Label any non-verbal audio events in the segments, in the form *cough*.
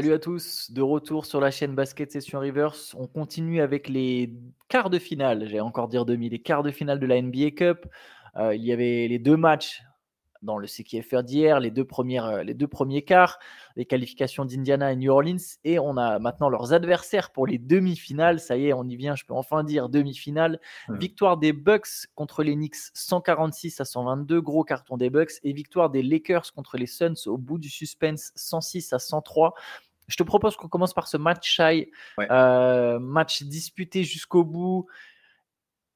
Salut à tous, de retour sur la chaîne Basket Session Reverse. On continue avec les quarts de finale, j'ai encore dire demi, les quarts de finale de la NBA Cup. Euh, il y avait les deux matchs dans le CKFR d'hier, les, deux premières, euh, les deux premiers quarts, les qualifications d'Indiana et New Orleans, et on a maintenant leurs adversaires pour les demi-finales. Ça y est, on y vient, je peux enfin dire demi-finale. Victoire des Bucks contre les Knicks 146 à 122, gros carton des Bucks, et victoire des Lakers contre les Suns au bout du suspense 106 à 103. Je te propose qu'on commence par ce match shy, euh, match disputé jusqu'au bout.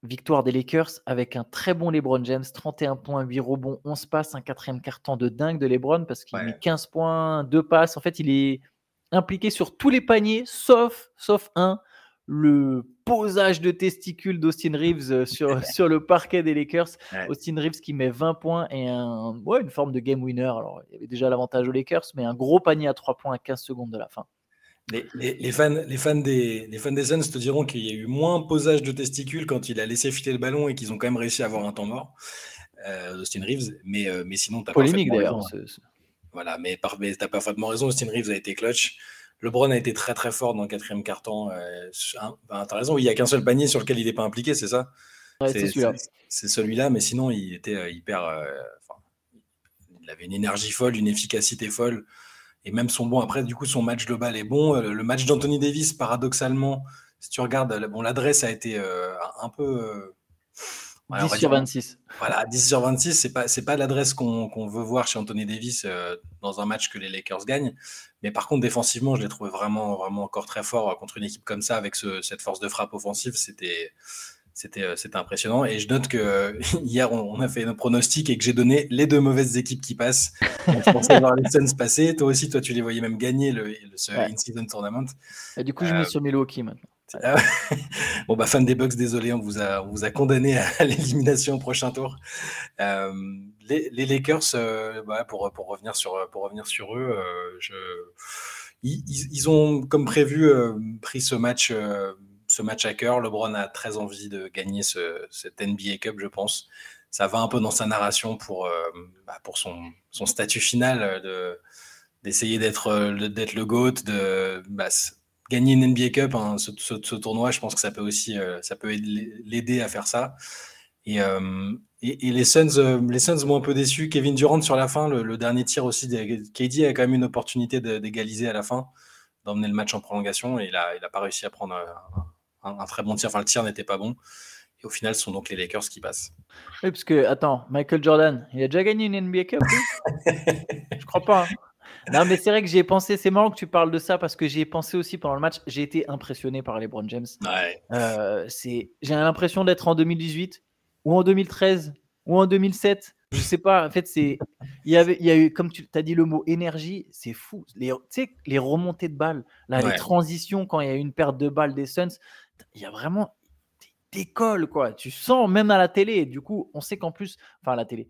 Victoire des Lakers avec un très bon LeBron James, 31 points, 8 rebonds, 11 passes, un quatrième carton de dingue de LeBron parce qu'il met 15 points, 2 passes. En fait, il est impliqué sur tous les paniers sauf, sauf un, le posage de testicules d'Austin Reeves euh, sur, *laughs* sur le parquet des Lakers. Austin Reeves qui met 20 points et un, ouais, une forme de game winner. Alors, il y avait déjà l'avantage aux Lakers, mais un gros panier à 3 points à 15 secondes de la fin. Les, fans, les, fans des, les fans des Suns te diront qu'il y a eu moins posage de testicules quand il a laissé filer le ballon et qu'ils ont quand même réussi à avoir un temps mort, euh, Austin Reeves. Mais, euh, mais sinon, tu as Polémique d'ailleurs. Voilà, mais, tu as parfaitement raison. Austin Reeves a été clutch. LeBron a été très très fort dans le quatrième carton. Euh, ben, raison, il n'y a qu'un seul panier sur lequel il n'est pas impliqué, c'est ça? C'est celui-là. C'est celui-là, mais sinon, il était euh, hyper. Euh, il avait une énergie folle, une efficacité folle. Et même son bon, après, du coup, son match global est bon. Le match d'Anthony Davis, paradoxalement, si tu regardes, bon, l'adresse a été euh, un peu. 10 euh, sur 26. Voilà, 10 sur 26, c'est pas, c'est pas l'adresse qu'on veut voir chez Anthony Davis dans un match que les Lakers gagnent. Mais par contre, défensivement, je l'ai trouvé vraiment, vraiment encore très fort contre une équipe comme ça, avec cette force de frappe offensive. C'était, euh, c'était impressionnant. Et je note que *laughs* hier, on, a fait nos pronostics et que j'ai donné les deux mauvaises équipes qui passent. je pensais voir les Suns passer. Toi aussi, toi, tu les voyais même gagner le, le In-Season Tournament. Et du coup, je me euh, suis sur Milwaukee maintenant. *laughs* Bon, bah, fan des Bucks, désolé, on vous a, on vous a condamné à *laughs* l'élimination au prochain tour. Euh, les, Lakers, bah, pour, pour, revenir sur, pour revenir sur eux, je, ils, ils, ont, comme prévu, pris ce match ce match à cœur. LeBron a très envie de gagner ce, cette NBA Cup, je pense. Ça va un peu dans sa narration pour, euh, bah, pour son, son, statut final euh, de, d'essayer d'être, euh, d'être le GOAT, de bah, gagner une NBA Cup, hein, ce, ce, tournoi. Je pense que ça peut aussi ça peut l'aider à faire ça. Et, et, les Suns, les Suns m'ont un peu déçu. Kevin Durant sur la fin, le, dernier tir aussi. KD a quand même une opportunité d'égaliser à la fin, d'emmener le match en prolongation et il n'a il a pas réussi à prendre un, très bon tir. Enfin, le tir n'était pas bon. Et au final, ce sont donc les Lakers qui passent. Oui, parce que, attends, Michael Jordan, il a déjà gagné une NBA Cup *laughs* Je crois pas. Hein. Non, mais c'est vrai que j'y ai pensé. C'est marrant que tu parles de ça parce que j'y ai pensé aussi pendant le match. J'ai été impressionné par les LeBron James. Ouais. Euh, j'ai l'impression d'être en 2018 ou en 2013 ou en 2007. Je sais pas. En fait, c'est il y avait il y a eu comme tu as dit le mot énergie, c'est fou. Les tu sais les remontées de balles, là, les transitions quand il y a une perte de balles des Suns, il y a vraiment décolle quoi. Tu sens même à la télé. Du coup, on sait qu'en plus, enfin à la télé,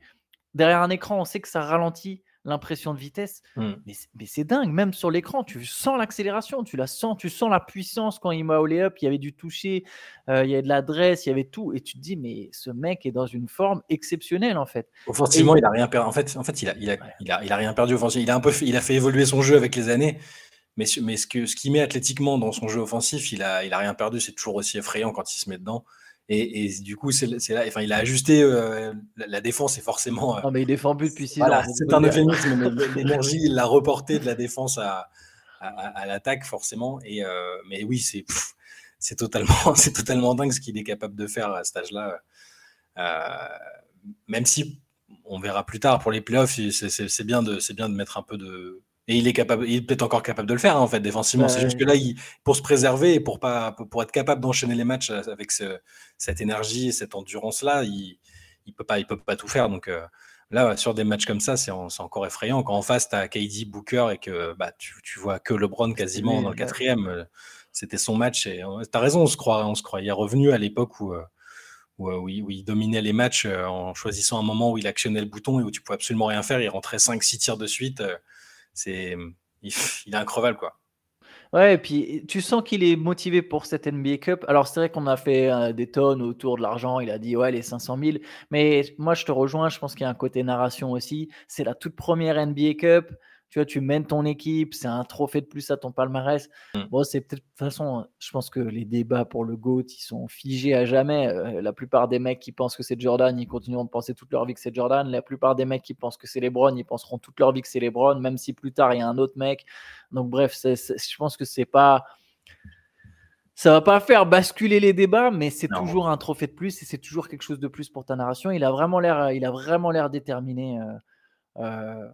derrière un écran, on sait que ça ralentit l'impression de vitesse. Mmh. Mais, c'est dingue, même sur l'écran, tu sens l'accélération, tu la sens, tu sens la puissance quand il m'a au up. Il y avait du toucher, euh, il y avait de l'adresse, il y avait tout. Et tu te dis, mais ce mec est dans une forme exceptionnelle en fait. Offensivement, il a rien perdu. En fait, en fait, il a, il a, il a, il a rien perdu offensivement. Il a un peu, fait, il a fait évoluer son jeu avec les années. Mais, mais ce qu'il ce qu'il met athlétiquement dans son jeu offensif, il a, il a rien perdu. C'est toujours aussi effrayant quand il se met dedans. Et, et, du coup, c'est là, enfin, il a ajusté euh, la, défense, et forcément. Euh, non, mais il défend plus depuis 6 voilà, C'est un euphémisme, mais *laughs* l'énergie, il l'a reporté de la défense à, à, à l'attaque, forcément. Et, euh, mais oui, c'est c'est totalement, *laughs* c'est totalement dingue ce qu'il est capable de faire à cet âge-là. même si on verra plus tard pour les playoffs, c'est bien de, c'est bien de mettre un peu de et il est capable, il est peut-être encore capable de le faire hein, en fait défensivement. c'est juste que là, il, pour se préserver et pour pas, pour être capable d'enchaîner les matchs avec ce, cette énergie, cette endurance là, il, il peut pas, il peut pas tout faire. Donc euh, là, sur des matchs comme ça, c'est encore effrayant. Quand en face, tu as KD, Booker et que bah, tu, tu vois que LeBron quasiment dans le quatrième, euh, c'était son match. Et euh, tu as raison, on se croit, on se croyait revenu à l'époque où, où, où, il, dominait les matchs en choisissant un moment où il actionnait le bouton et où tu pouvais absolument rien faire. Il rentrait 5-6 tirs de suite c'est *laughs* il, est increvable quoi. Ouais, et puis tu sens qu'il est motivé pour cette NBA Cup. Alors c'est vrai qu'on a fait euh, des tonnes autour de l'argent. Il a dit ouais les 500 000. Mais moi je te rejoins. Je pense qu'il y a un côté narration aussi. C'est la toute première NBA Cup. Tu vois, tu mènes ton équipe, c'est un trophée de plus à ton palmarès. Mm. Bon, c'est peut-être, de toute façon, je pense que les débats pour le GOAT, ils sont figés à jamais. Euh, la plupart des mecs qui pensent que c'est Jordan, ils continueront de penser toute leur vie que c'est Jordan. La plupart des mecs qui pensent que c'est LeBron, ils penseront toute leur vie que c'est LeBron, même si plus tard, il y a un autre mec. Donc, bref, je pense que c'est pas ça va pas faire basculer les débats, mais c'est toujours un trophée de plus et c'est toujours quelque chose de plus pour ta narration. Il a vraiment l'air, il a vraiment l'air déterminé. Euh, euh,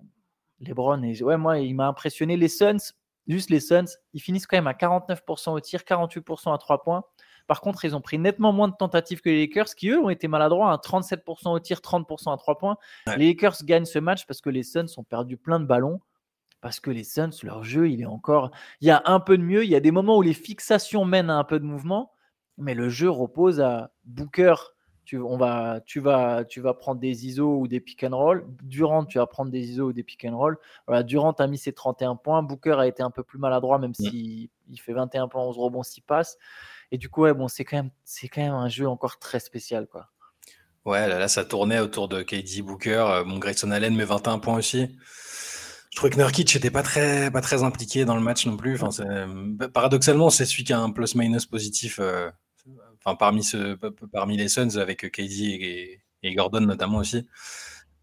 LeBron et ouais, moi, il m'a impressionné. Les Suns, juste les Suns, ils finissent quand même à 49% au tir, 48% à 3 points. Par contre, ils ont pris nettement moins de tentatives que les Lakers, qui eux ont été maladroits, à 37% au tir, 30% à 3 points. Les Lakers gagnent ce match parce que les Suns ont perdu plein de ballons parce que les Suns, leur jeu, il est encore. Il y a un peu de mieux. Il y a des moments où les fixations mènent à un peu de mouvement, mais le jeu repose à Booker. Tu, on va, tu, vas, tu vas prendre des ISO ou des pick and roll. Durant, tu vas prendre des ISO ou des pick and roll. Voilà, Durant a mis ses 31 points. Booker a été un peu plus maladroit, même s'il il fait 21 points, 11 rebonds, 6 passes. Et du coup, ouais, bon, c'est quand, même, quand même un jeu encore très spécial. Quoi. Ouais, là, là ça tournait autour de KD Booker. Euh, mon Grayson Allen met 21 points aussi. Je trouvais que Nurkic n'était pas très, pas très impliqué dans le match non plus. Enfin, bah, paradoxalement, c'est celui qui a un plus-minus positif euh, enfin, parmi, ce, parmi les Suns avec KD et, et Gordon notamment aussi.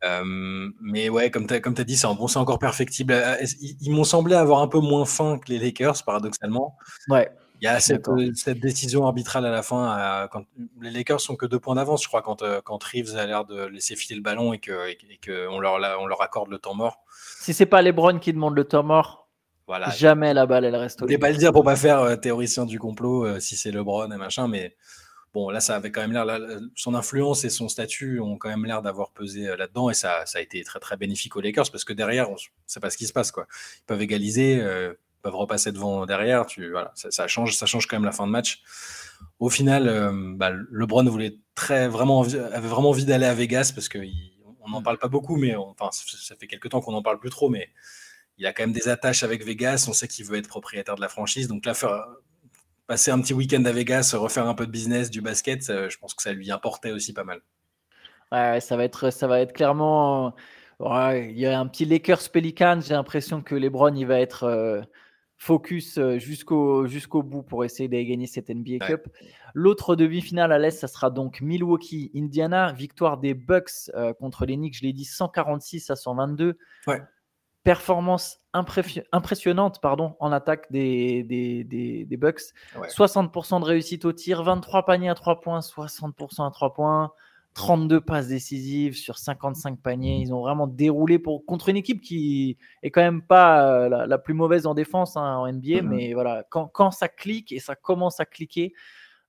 Euh, mais ouais, comme tu as, as, dit, c'est bon, encore perfectible. Euh, ils, ils m'ont semblé avoir un peu moins faim que les Lakers, paradoxalement. Ouais. Il y a cette, cette, décision arbitrale à la fin. quand, les Lakers sont que deux points d'avance, je crois, quand, quand Reeves a l'air de laisser filer le ballon et qu'on que on leur, on leur accorde le temps mort. Si c'est pas LeBron qui demande le temps mort, voilà. jamais la balle elle reste. Je voulais pas le dire pour pas faire euh, théoricien du complot euh, si c'est LeBron et machin, mais bon là ça avait quand même l'air, son influence et son statut ont quand même l'air d'avoir pesé euh, là-dedans et ça, ça, a été très très bénéfique aux Lakers parce que derrière on sait pas ce qui se passe quoi. Ils peuvent égaliser, ils peuvent repasser devant derrière, tu voilà, ça, change, ça change quand même la fin de match. Au final, bah, LeBron voulait très vraiment avait vraiment envie d'aller à Vegas parce que on n'en parle pas beaucoup, mais enfin, ça fait quelques temps qu'on n'en parle plus trop, mais il a quand même des attaches avec Vegas. On sait qu'il veut être propriétaire de la franchise. Donc là, faire, passer un petit week-end à Vegas, refaire un peu de business, du basket, je pense que ça lui importait aussi pas mal. Ouais, ça va être, ça va être clairement. il y a un petit Lakers Pelicans. J'ai l'impression que LeBron, il va être. Euh, focus euh, jusqu'au jusqu'au bout pour essayer de gagner cette NBA Cup. L'autre demi-finale à l'Est, ça sera donc Milwaukee-Indiana. Victoire des Bucks euh, contre les Knicks, je l'ai dit, 146 à 122. Performance impressionnante pardon, en attaque des, des, des, Bucks. 60% de réussite au tir, 23 paniers à 3 points, 60% à 3 points. 32 passes décisives sur 55 paniers. Ils ont vraiment déroulé pour, contre une équipe qui est quand même pas euh, la, plus mauvaise en défense hein, en NBA. Mhm. Mais voilà, quand, quand, ça clique et ça commence à cliquer,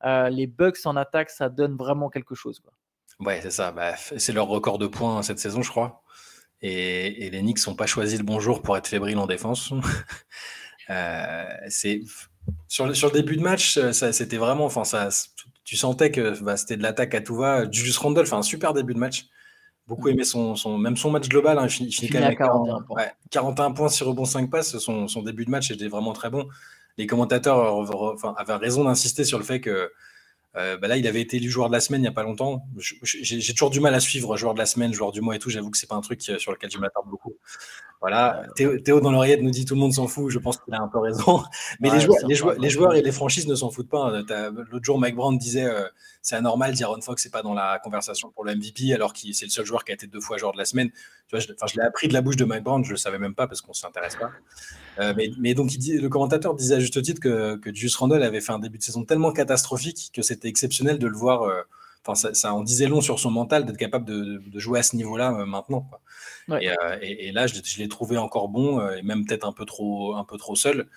euh, les Bucks en attaque, ça donne vraiment quelque chose. Quoi. Ouais, c'est ça. Bah, c'est leur record de points cette saison, je crois. Et, les Knicks n'ont pas choisi le bon jour pour être fébriles en défense. *laughs* euh, c'est sur, sur, le début de match, c'était vraiment, enfin, ça, tu sentais que bah, c'était de l'attaque à tout va. Julius Randle fait un super début de match. Beaucoup mm. aimé son, son, même son match global. Hein, il finit, quand même 41 points. 41 points, 6 rebonds, 5 passes. Son, son début de match était vraiment très bon. Les commentateurs enfin, avaient raison d'insister sur le fait que euh, bah là, il avait été élu joueur de la semaine il n'y a pas longtemps. J'ai toujours du mal à suivre joueur de la semaine, joueur du mois et tout. J'avoue que c'est pas un truc euh, sur lequel je m'attarde beaucoup. Voilà. Théo, dans l'oreillette nous dit tout le monde s'en fout. Je pense qu'il a un peu raison. *laughs* Mais les, joueurs, les, joueurs, les, joueurs, et les franchises ne s'en foutent pas. Hein. L'autre jour, Mike Brown disait euh, c'est anormal, d'Aaron Fox n'est pas dans la conversation pour le MVP alors que c'est le seul joueur qui a été deux fois joueur de la semaine. Tu vois, je, je l'ai appris de la bouche de Mike Brown. Je le savais même pas parce qu'on s'intéresse pas. Euh, mais, donc, il dit, le commentateur disait à juste titre que, que Julius Randle avait fait un début de saison tellement catastrophique que c'était exceptionnel de le voir. Euh, enfin, ça, en disait long sur son mental d'être capable de, jouer à ce niveau-là euh, maintenant. Et, là, je, l'ai trouvé encore bon et même peut-être un peu trop, un peu trop seul.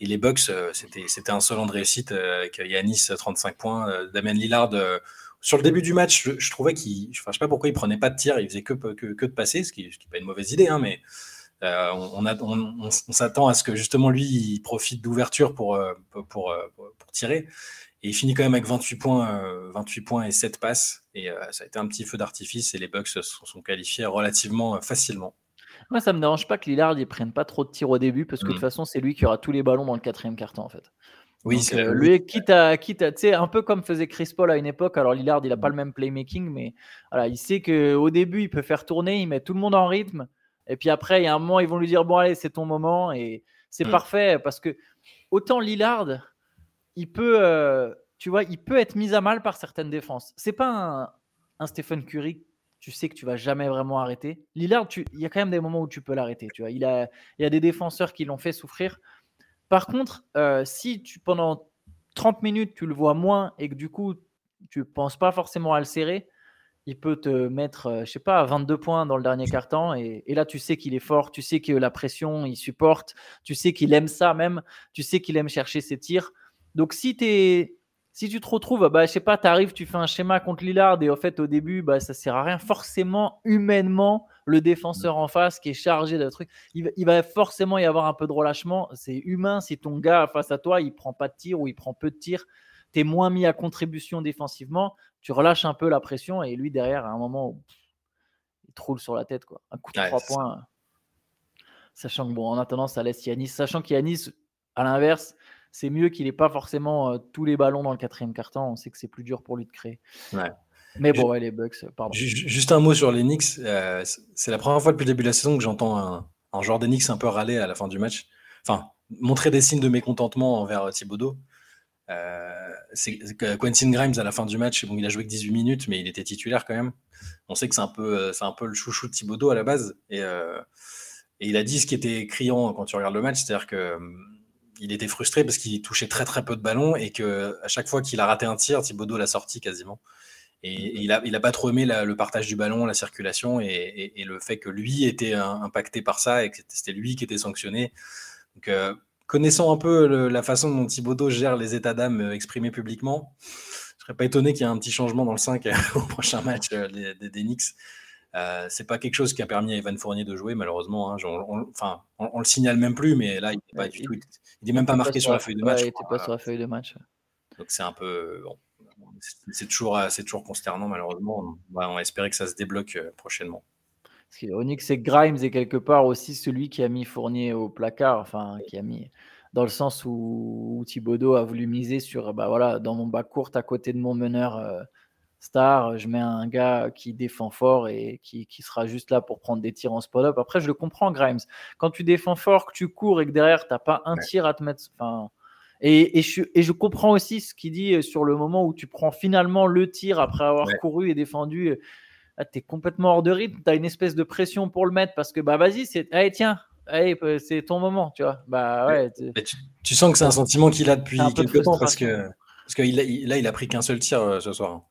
Et les Bucks, c'était, c'était un seul an de réussite avec Yanis 35 points, Damien Lillard. sur le début du match, je, trouvais qu'il, je ne sais pas pourquoi il prenait pas de tir, il faisait que, que, que de passer, ce qui n'est pas une mauvaise idée, hein, mais euh, on, s'attend à ce que justement lui il profite d'ouverture pour, euh, pour, euh, pour, tirer. Et il finit quand même avec 28 points, 28 points et 7 passes. Et ça a été un petit feu d'artifice et les Bucks se sont qualifiés relativement facilement. Moi, ça me dérange pas que Lillard ne prenne pas trop de tirs au début parce que de toute mm. façon, c'est lui qui aura tous les ballons dans le quatrième carton en fait. Oui, c'est lui, quitte à, quitte à, tu sais, un peu comme faisait Chris Paul à une époque. Alors Lillard, il n'a pas le même playmaking, mais voilà, il sait qu'au début, il peut faire tourner, il met tout le monde en rythme. Et puis après, il y a un moment, ils vont lui dire Bon, allez, c'est ton moment. Et c'est Mm. parfait parce que autant Lillard, il peut, euh, tu vois, il peut être mis à mal par certaines défenses. C'est pas un, un Stephen Curry. Tu sais que tu vas jamais vraiment arrêter. Lillard, tu- il y a quand même des moments où tu peux l'arrêter. Tu vois, il a, il y a des défenseurs qui l'ont fait souffrir. Par contre, euh, si tu pendant 30 minutes tu le vois moins et que du coup tu penses pas forcément à le serrer, il peut te mettre, euh, je sais pas, 22 points dans le dernier quart-temps. Et, là, tu sais qu'il est fort, tu sais que la pression, il supporte, tu sais qu'il aime ça même, tu sais qu'il aime chercher ses tirs. Donc, si, si tu te retrouves, bah, je sais pas, tu arrives, tu fais un schéma contre Lillard et au fait, au début, bah, ça sert à rien. Forcément, humainement, le défenseur en face qui est chargé de truc, il, va- il va forcément y avoir un peu de relâchement. C'est humain si ton gars face à toi, il prend pas de tir ou il prend peu de tirs. Tu moins mis à contribution défensivement tu relâches un peu la pression et lui derrière à un moment il te roule sur la tête quoi. Un coup de Ouais, trois ça. points. euh, Sachant que bon en attendant ça laisse Yanis, sachant qu'Yanis à l'inverse c'est mieux qu'il n'ait pas forcément euh, tous les ballons dans le quatrième quart-temps. On sait que c'est plus dur pour lui de créer. Ouais. Mais bon ouais, les Bucks, euh, pardon. Ju- ju- Juste un mot sur les Knicks. euh, c'est la première fois depuis le début de la saison que j'entends un, un joueur des Knicks un peu râler à la fin du match. Enfin, montrer des signes de mécontentement envers Thibodeau. Euh, c'est c'est que Quentin Grimes à la fin du match, bon, il a joué que 18 minutes, mais il était titulaire quand même. On sait que c'est un peu, euh, c'est un peu le chouchou de Thibodeau à la base. Et, euh, et il a dit ce qui était criant quand tu regardes le match, c'est-à-dire que hum, il était frustré parce qu'il touchait très très peu de ballons et que à chaque fois qu'il a raté un tir, Thibodeau l'a sorti quasiment. Et, il a, il a pas trop aimé le partage du ballon, la circulation et, le fait que lui était euh, impacté par ça et que c'était lui qui était sanctionné. Donc, connaissant un peu le- la façon dont Thibodeau gère les états d'âme euh, exprimés publiquement, je serais pas étonné qu'il y ait un petit changement dans le 5 *laughs* au prochain match euh, des, des- des Knicks. Euh, c'est pas quelque chose qui a permis à Evan Fournier de jouer, malheureusement. hein. On, on- enfin, on, on le signale même plus, mais là, il n'est pas Ouais, du il- tout. Il n'est même pas marqué sur la feuille de match. Il je était crois. pas sur la feuille de match. Donc c'est un peu. bon, c'est- toujours, euh, toujours consternant, malheureusement. On va espérer que ça se débloque euh, prochainement. Ce qui est ironique, c'est que Grimes est quelque part aussi celui qui a mis Fournier au placard, enfin qui a mis dans le sens où, où Thibodeau a voulu miser sur, bah voilà, dans mon bas court à côté de mon meneur euh, star, je mets un gars qui défend fort et qui, qui sera juste là pour prendre des tirs en spot-up. Après, je le comprends, Grimes. Quand tu défends fort, que tu cours et que derrière, tu n'as pas un tir à te mettre. Enfin, et, et, je, et je comprends aussi ce qu'il dit sur le moment où tu prends finalement le tir après avoir Ouais. couru et défendu. Là, tu es complètement hors de rythme, tu as une espèce de pression pour le mettre parce que, bah vas-y, c'est, allez, tiens, allez, c'est ton moment, tu vois. Bah ouais. tu- sens que c'est un sentiment qu'il a depuis quelques temps parce que, parce que il a- il- là, il a pris qu'un seul tir euh, ce soir.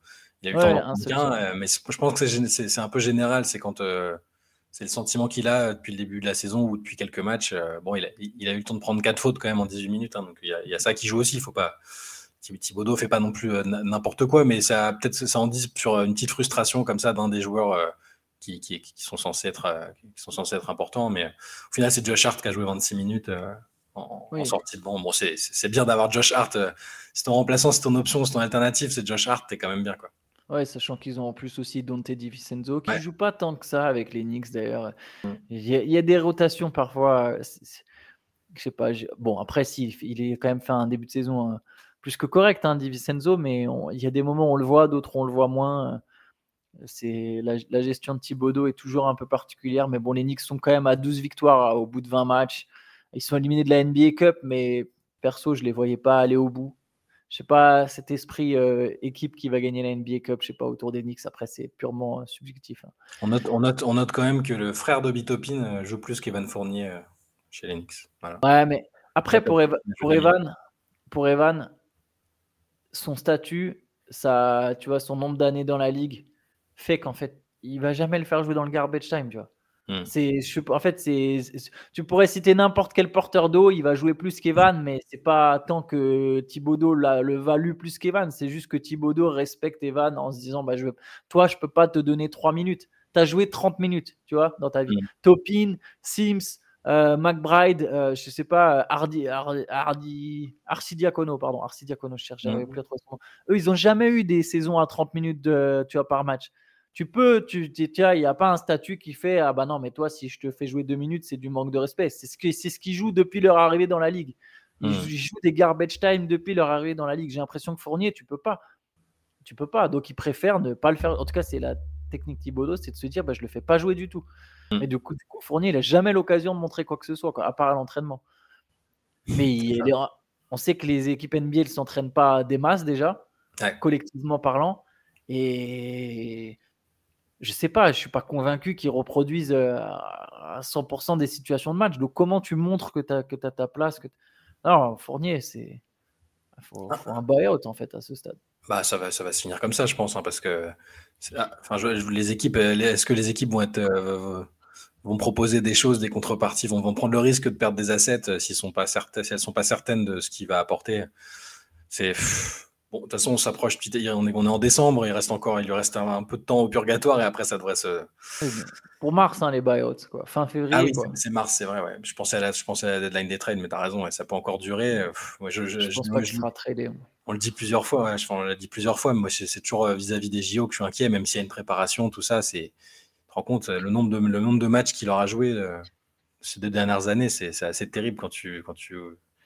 Il a eu le Ouais, un tir. euh, mais je pense que c'est un peu général. C'est quand euh, c'est le sentiment qu'il a depuis le début de la saison ou depuis quelques matchs. bon, il a, il a eu le temps de prendre quatre fautes quand même en 18 minutes, hein, donc il y, a, il y a ça qui joue aussi. Il faut pas. Thi- Thibodeau fait pas non plus euh, n'importe quoi, mais ça peut-être ça en dit sur une petite frustration comme ça d'un des joueurs euh, qui, qui, qui sont censés être euh, qui sont censés être importants. Mais au final, c'est Josh Hart qui a joué 26 minutes. en, Oui. en sortie de banc. Bon, c'est bien d'avoir Josh Hart. si ton remplaçant, c'est ton option, c'est ton alternative, c'est Josh Hart, t'es quand même bien. Quoi. Ouais, sachant qu'ils ont en plus aussi Dante DiVincenzo qui Ouais. joue pas tant que ça avec les Knicks d'ailleurs. Mm. Il y, a, il y a des rotations parfois. Je sais pas. Bon, après, si, il est quand même fait un début de saison euh, plus que correct, hein, DiVincenzo, mais on- il y a des moments où on le voit, d'autres on le voit moins. C'est la, la gestion de Thibodeau est toujours un peu particulière, mais bon, les Knicks sont quand même à 12 victoires euh, au bout de 20 matchs. Ils sont éliminés de la NBA Cup, mais perso, je les voyais pas aller au bout. Je sais pas, cet esprit euh, équipe qui va gagner la NBA Cup, je sais pas, autour des Knicks, après, c'est purement euh, subjectif. hein. On, note, on, note, on note quand même que le frère de Bitopin joue plus qu'Evan Fournier euh, chez les Knicks. Voilà. Ouais, mais après, pour, Eva-. Evan, pour Evan, son statut, ça, tu vois, son nombre d'années dans la ligue fait qu'en fait, il va jamais le faire jouer dans le garbage time, tu vois. Hmm. C'est, je, en fait, c'est, tu pourrais citer n'importe quel porteur d'eau, il va jouer plus qu'Evan, mais c'est pas tant que Thibodeau l'a- le value plus qu'Evan, c'est juste que Thibodeau respecte Evan en se disant, bah, je, veux- toi, je peux pas te donner 3 minutes. Tu as joué 30 minutes, tu vois, dans ta vie. Hmm. Topin, Sims, euh, McBride, euh, je sais pas, euh, Hardy, Hardy, Hardy- Arcidiacono, pardon, Arcidiacono, je cherche, j'avais Mhm. plus. Eux, ils ont jamais eu des saisons à 30 minutes de, tu vois, par match. Tu peux, tu, tiens, il n'y a pas un statut qui fait, ah bah non, mais toi, si je te fais jouer deux minutes, c'est du manque de respect. C'est ce c'est ce qu'ils jouent depuis leur arrivée dans la ligue. Ils, jouent- ils jouent des garbage time depuis leur arrivée dans la ligue. J'ai l'impression que Fournier, tu peux pas. Tu peux pas. Donc, ils préfèrent ne pas le faire. En tout cas, c'est la technique Thibodeau, c'est de se dire bah, je le fais pas jouer du tout. Mm. Et du coup, du coup, Fournier, il a jamais l'occasion de montrer quoi que ce soit, quoi, à part à l'entraînement. Mais il- il est- on sait que les équipes NBA ne s'entraînent pas des masses déjà, Ouais. collectivement parlant. Et je sais pas, je suis pas convaincu qu'ils reproduisent euh, à 100% des situations de match. Donc comment tu montres que tu as, ta place que Non, Fournier, c'est... Il faut, faut un buyout en fait à ce stade. Bah, ça va, ça va se finir comme ça, je pense, hein, parce que, ah, enfin, je- je- les équipes, euh, est-ce que les équipes vont être, euh, vont proposer des choses, des contreparties, vont, vont prendre le risque de perdre des assets euh, s'ils sont pas certains, si elles sont pas certaines de ce qu'il va apporter. C'est bon, de toute façon, on s'approche on est, on est en décembre, il reste encore, il lui reste un, un peu de temps au purgatoire et après ça devrait se. Pour mars, hein, les buyouts, quoi. fin février. Ah oui, c'est- mars, c'est vrai. Ouais. Je pensais à la, je pensais à la deadline des trades, mais t'as raison, ouais, ça peut encore durer. pff, moi, je, je- Je je- pense pas je- qu'il sera tradé. on le dit plusieurs fois, ouais, je- on l'a dit plusieurs fois, mais moi c'est toujours euh, vis-à-vis des JO que je suis inquiet, même s'il y a une préparation, tout ça, c'est. Tu te rends compte, euh, le nombre de, le nombre de matchs qu'il aura joué euh, ces deux dernières années, c'est assez terrible quand tu, quand tu,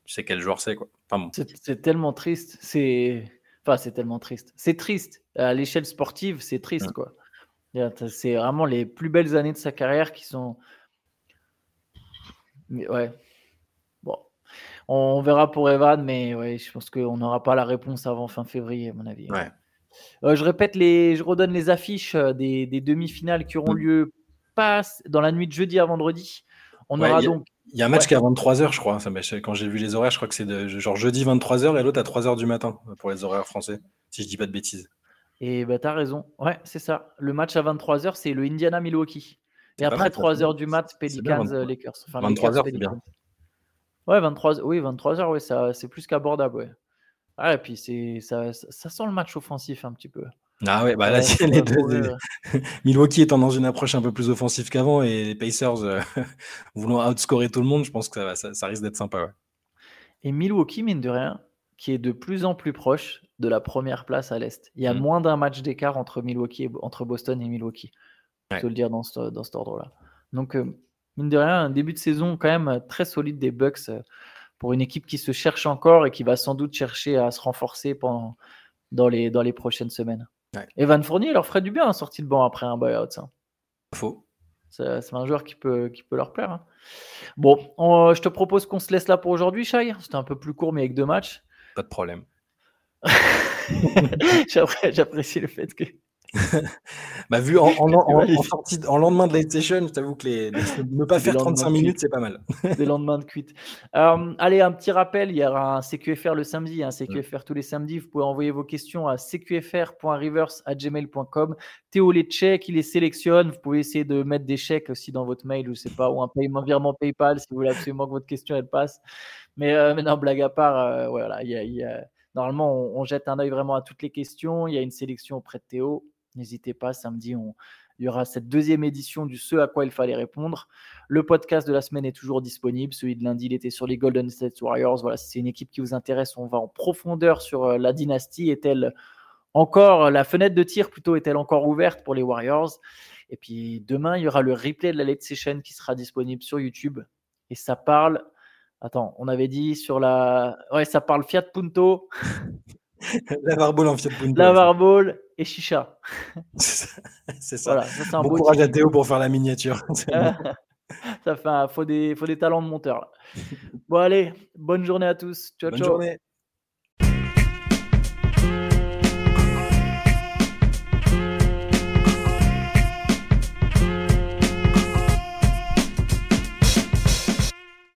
tu sais quel joueur c'est. Quoi. Enfin, bon. C'est c'est tellement triste. C'est enfin, c'est tellement triste. C'est triste à l'échelle sportive, c'est triste quoi. C'est vraiment les plus belles années de sa carrière qui sont. Mais ouais. Bon, on verra pour Evan, mais ouais, je pense qu'on n'aura pas la réponse avant fin février, à mon avis. Ouais. Euh, je répète les, je redonne les affiches euh, des, des demi-finales qui auront Mm. lieu pas dans la nuit de jeudi à vendredi. On Ouais, aura a- donc Il y a un match Ouais. qui est à 23h, je crois. Ça, m'a- quand j'ai vu les horaires, je crois que c'est de, genre jeudi 23h et l'autre à 3h du matin pour les horaires français, si je dis pas de bêtises. Et bah, t'as raison. Ouais, c'est ça. Le match à 23h, c'est le Indiana-Milwaukee. Et après, mal, ça. 3h du mat, Pelicans 23. Lakers. Enfin, 23 Lakers, heures, c'est bien. Ouais, 23 oui, 23h, ouais, ça, c'est plus qu'abordable. Ouais. Ah, et puis c'est, ça, ça sent le match offensif un petit peu. Ah ouais, bah là, Ouais, *laughs* les deux. *laughs* Milwaukee étant dans une approche un peu plus offensive qu'avant et les Pacers euh, *laughs* voulant outscorer tout le monde, je pense que ça, va- ça, ça risque d'être sympa. Ouais. Et Milwaukee, mine de rien, qui est de plus en plus proche de la première place à l'Est. Il y a Mm. moins d'un match d'écart entre, Milwaukee et- entre Boston et Milwaukee. Il Ouais. le dire dans, ce- dans cet ordre-là. Donc, euh, mine de rien, un début de saison quand même euh, très solide des Bucks euh, pour une équipe qui se cherche encore et qui va sans doute chercher à se renforcer pendant, dans, les, dans les prochaines semaines. Ouais. Evan Fournier leur ferait du bien en sortie de banc après un buyout. ça. Faux. C'est c'est un joueur qui peut, qui peut leur plaire. hein. Bon, on- je te propose qu'on se laisse là pour aujourd'hui, Shai. C'était un peu plus court, mais avec deux matchs. Pas de problème. *laughs* J'appré- J'apprécie le fait que. Bah, vu en, en, en- en Magnifique. sortie de- en lendemain de late session, je t'avoue que les, les- *laughs* ne pas faire lendemains 35 de minutes, c'est pas mal. *laughs* des lendemains de cuite. Euh, allez, un petit rappel, il y aura un CQFR le samedi, un CQFR tous les samedis. Vous pouvez envoyer vos questions à cqfr.reverse.gmail.com. Théo les chèques, il les sélectionne. Vous pouvez essayer de mettre des chèques aussi dans votre mail, je sais pas, ou un paiement virement PayPal si vous voulez absolument que votre question elle passe. Mais, euh, mais non, blague à part, euh, voilà, il y a- il y a- normalement on, on jette un œil vraiment à toutes les questions. Il y a une sélection auprès de Théo. N'hésitez pas, samedi, on, il y aura cette deuxième édition du ce à quoi il fallait répondre. Le podcast de la semaine est toujours disponible. Celui de lundi, il était sur les Golden State Warriors. Voilà, si c'est une équipe qui vous intéresse, on va en profondeur sur euh, la dynastie. Est-elle encore, la fenêtre de tir plutôt, est-elle encore ouverte pour les Warriors? Et puis demain, il y aura le replay de la late session qui sera disponible sur YouTube. Et ça parle. Attends, on avait dit sur la. Ouais, ça parle Fiat Punto, *laughs* La barbole en Fiat Punto. Lavar Ball et Chicha. *laughs* C'est ça. Voilà, ça Bon courage à. Théo pour faire la miniature. *laughs* ça fait un- faut des, faut des talents de monteur. là. Bon allez, bonne journée à tous. Ciao Bonne ciao. journée.